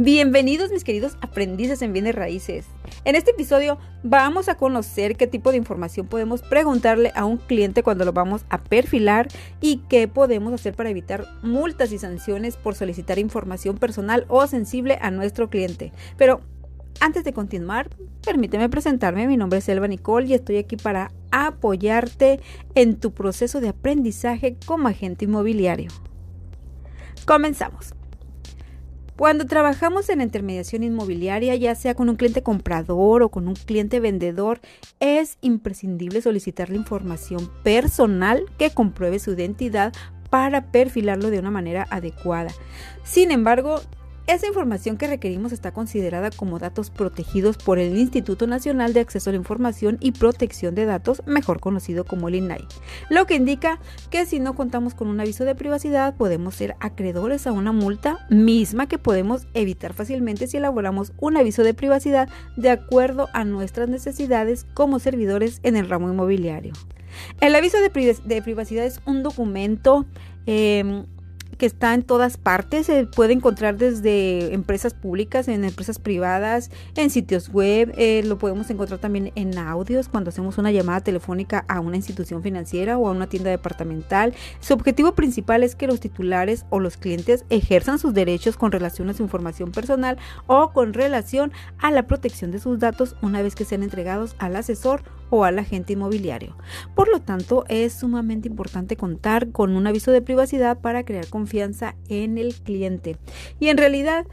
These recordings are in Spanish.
Bienvenidos mis queridos aprendices en bienes raíces. En este episodio vamos a conocer qué tipo de información podemos preguntarle a un cliente cuando lo vamos a perfilar y qué podemos hacer para evitar multas y sanciones por solicitar información personal o sensible a nuestro cliente. Pero antes de continuar, permíteme presentarme. Mi nombre es Elba Nicole y estoy aquí para apoyarte en tu proceso de aprendizaje como agente inmobiliario. Comenzamos. Cuando trabajamos en intermediación inmobiliaria, ya sea con un cliente comprador o con un cliente vendedor, es imprescindible solicitar la información personal que compruebe su identidad para perfilarlo de una manera adecuada. Sin embargo, esa información que requerimos está considerada como datos protegidos por el Instituto Nacional de Acceso a la Información y Protección de Datos, mejor conocido como el INAI, lo que indica que si no contamos con un aviso de privacidad podemos ser acreedores a una multa misma que podemos evitar fácilmente si elaboramos un aviso de privacidad de acuerdo a nuestras necesidades como servidores en el ramo inmobiliario. El aviso de, privacidad es un documento em, que está en todas partes. Se puede encontrar desde empresas públicas, en empresas privadas, en sitios web. Eh, lo podemos encontrar también en audios cuando hacemos una llamada telefónica a una institución financiera o a una tienda departamental. Su objetivo principal es que los titulares o los clientes ejerzan sus derechos con relación a su información personal o con relación a la protección de sus datos una vez que sean entregados al asesor o al agente inmobiliario. Por lo tanto, es sumamente importante contar con un aviso de privacidad para crear confianza en el cliente. Y en realidad,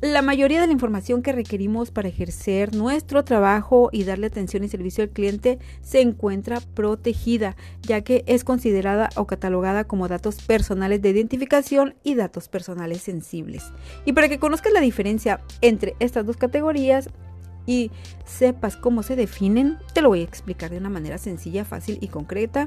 la mayoría de la información que requerimos para ejercer nuestro trabajo y darle atención y servicio al cliente se encuentra protegida, ya que es considerada o catalogada como datos personales de identificación y datos personales sensibles. Y para que conozcas la diferencia entre estas dos categorías, y sepas cómo se definen, te lo voy a explicar de una manera sencilla, fácil y concreta.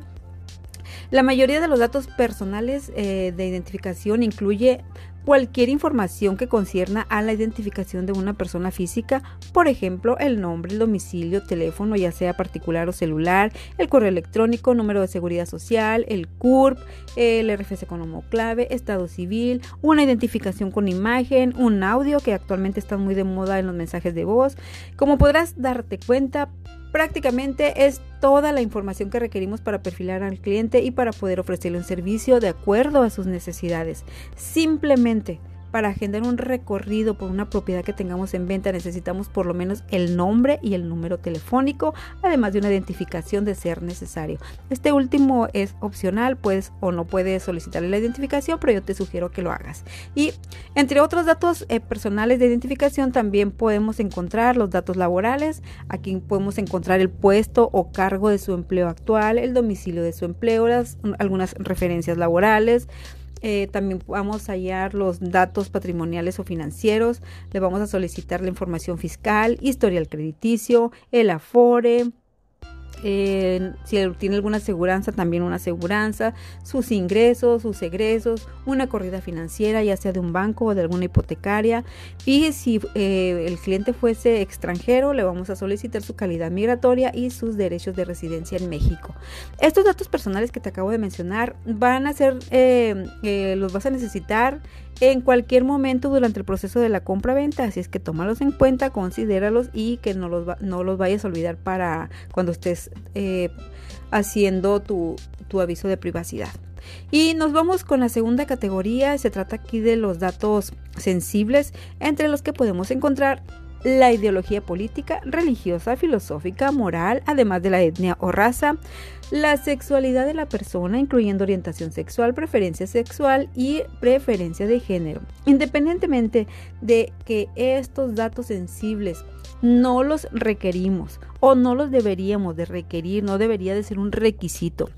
La mayoría de los datos personales eh, de identificación incluye cualquier información que concierna a la identificación de una persona física, por ejemplo, el nombre, el domicilio, teléfono, ya sea particular o celular, el correo electrónico, número de seguridad social, el CURP, el RFC como clave, estado civil, una identificación con imagen, un audio que actualmente está muy de moda en los mensajes de voz. Como podrás darte cuenta, Prácticamente es toda la información que requerimos para perfilar al cliente y para poder ofrecerle un servicio de acuerdo a sus necesidades. Simplemente para agendar un recorrido por una propiedad que tengamos en venta necesitamos por lo menos el nombre y el número telefónico, además de una identificación de ser necesario. Este último es opcional, pues o no puedes solicitarle la identificación, pero yo te sugiero que lo hagas. Y entre otros datos eh, personales de identificación también podemos encontrar los datos laborales. Aquí podemos encontrar el puesto o cargo de su empleo actual, el domicilio de su empleo, algunas referencias laborales eh, también vamos a hallar los datos patrimoniales o financieros. Le vamos a solicitar la información fiscal, historial crediticio, el afore, si tiene alguna aseguranza, también una aseguranza, sus ingresos, sus egresos, una corrida financiera, ya sea de un banco o de alguna hipotecaria. Y si eh, el cliente fuese extranjero, le vamos a solicitar su calidad migratoria y sus derechos de residencia en México. Estos datos personales que te acabo de mencionar van a ser, eh, eh, los vas a necesitar en cualquier momento durante el proceso de la compra-venta, así es que tómalos en cuenta, considéralos y que no los, no los vayas a olvidar para cuando estés eh, haciendo tu, tu aviso de privacidad. Y nos vamos con la segunda categoría, se trata aquí de los datos sensibles, entre los que podemos encontrar la ideología política, religiosa, filosófica, moral, además de la etnia o raza, la sexualidad de la persona, incluyendo orientación sexual, preferencia sexual y preferencia de género. Independientemente de que estos datos sensibles no los requerimos o no los deberíamos de requerir, no debería de ser un requisito.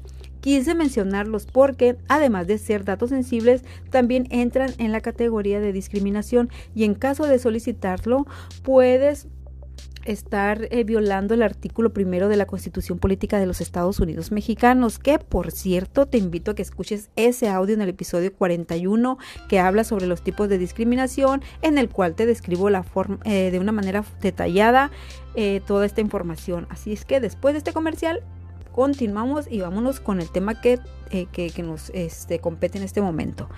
Quise mencionarlos porque, además de ser datos sensibles, también entran en la categoría de discriminación y en caso de solicitarlo, puedes estar eh, violando el artículo primero de la Constitución Política de los Estados Unidos Mexicanos, que por cierto te invito a que escuches ese audio en el episodio 41 que habla sobre los tipos de discriminación, en el cual te describo la forma, eh, de una manera detallada eh, toda esta información. Así es que después de este comercial continuamos y vámonos con el tema que eh, que, nos este, compete en este momento.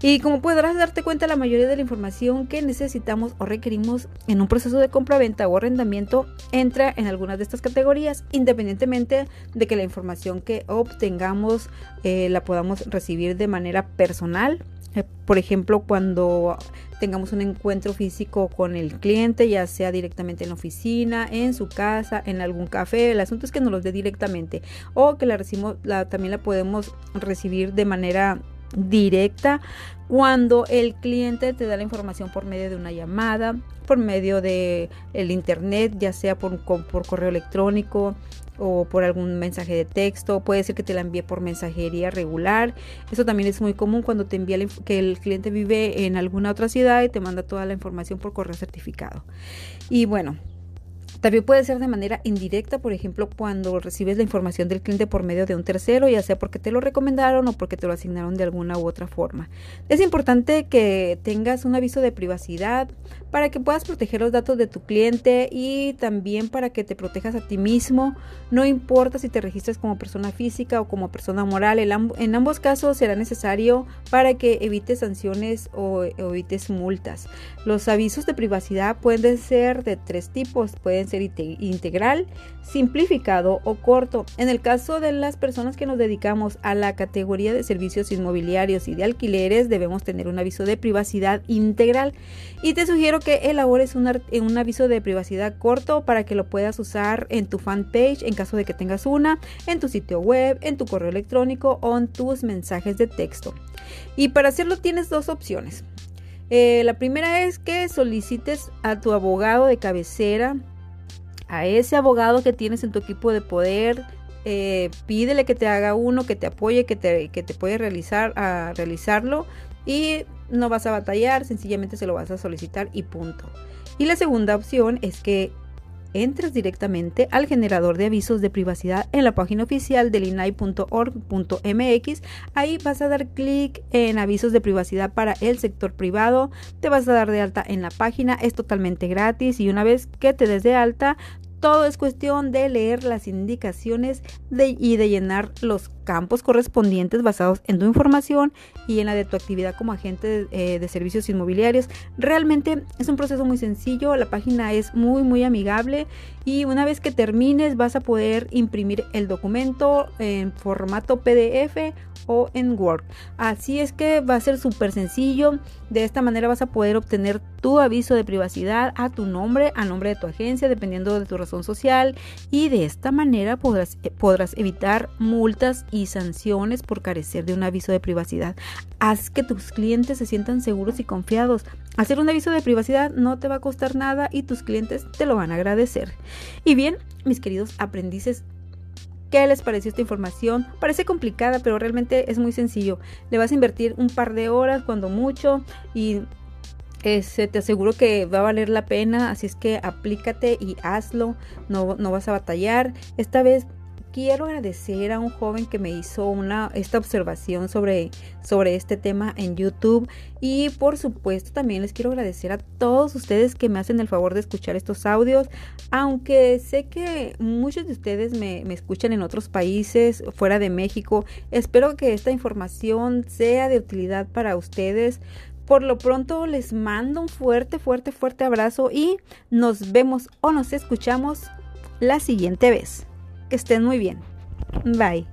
Y como podrás darte cuenta, la mayoría de la información que necesitamos o requerimos en un proceso de compra-venta o arrendamiento entra en algunas de estas categorías, independientemente de que la información que obtengamos eh, la podamos recibir de manera personal eh, por ejemplo, cuando tengamos un encuentro físico con el cliente, ya sea directamente en la oficina, en su casa, en algún café, el asunto es que nos los dé directamente o que la, recibimos, la también la podemos recibir de manera directa cuando el cliente te da la información por medio de una llamada, por medio de el internet, ya sea por, por correo electrónico, o por algún mensaje de texto, puede ser que te la envíe por mensajería regular. Eso también es muy común cuando te envía que el cliente vive en alguna otra ciudad y te manda toda la información por correo certificado. Y bueno, también puede ser de manera indirecta, por ejemplo, cuando recibes la información del cliente por medio de un tercero, ya sea porque te lo recomendaron o porque te lo asignaron de alguna u otra forma. Es importante que tengas un aviso de privacidad para que puedas proteger los datos de tu cliente y también para que te protejas a ti mismo. No importa si te registras como persona física o como persona moral, en ambos casos será necesario para que evites sanciones o, evites multas. Los avisos de privacidad pueden ser de tres tipos, pueden integral, simplificado o corto. En el caso de las personas que nos dedicamos a la categoría de servicios inmobiliarios y de alquileres, debemos tener un aviso de privacidad integral y te sugiero que elabores un, aviso de privacidad corto para que lo puedas usar en tu fanpage en caso de que tengas una, en tu sitio web, en tu correo electrónico o en tus mensajes de texto. Y para hacerlo tienes dos opciones. Eh, la primera es que solicites a tu abogado de cabecera, a ese abogado que tienes en tu equipo de poder, eh, pídele que te haga uno, que te apoye, que te, que te realizar, a realizarlo y no vas a batallar, sencillamente se lo vas a solicitar y punto. Y la segunda opción es que entres directamente al generador de avisos de privacidad en la página oficial del inai.org.mx. Ahí vas a dar clic en avisos de privacidad para el sector privado. Te vas a dar de alta en la página. Es totalmente gratis y una vez que te des de alta, todo es cuestión de leer las indicaciones y de llenar los campos correspondientes basados en tu información y en la de tu actividad como agente de, eh, servicios inmobiliarios. Realmente es un proceso muy sencillo, la página es muy muy amigable y una vez que termines vas a poder imprimir el documento en formato PDF o en Word. Así es que va a ser súper sencillo. De esta manera vas a poder obtener tu aviso de privacidad a tu nombre, a nombre de tu agencia, dependiendo de tu social. Y de esta manera podrás, eh, podrás evitar multas y sanciones por carecer de un aviso de privacidad. Haz que tus clientes se sientan seguros y confiados. Hacer un aviso de privacidad no te va a costar nada y tus clientes te lo van a agradecer. Y bien, mis queridos aprendices, ¿Qué les pareció esta información? Parece complicada, pero realmente es muy sencillo. Le vas a invertir un par de horas, cuando mucho, y este, te aseguro que va a valer la pena. Así es que aplícate y hazlo. No, no vas a batallar. Esta vez quiero agradecer a un joven que me hizo una, esta observación sobre, sobre este tema en YouTube y por supuesto también les quiero agradecer a todos ustedes que me hacen el favor de escuchar estos audios, aunque sé que muchos de ustedes me, me escuchan en otros países fuera de México, espero que esta información sea de utilidad para ustedes. Por lo pronto les mando un fuerte, fuerte, fuerte abrazo y nos vemos o nos escuchamos la siguiente vez. Que estén muy bien. Bye.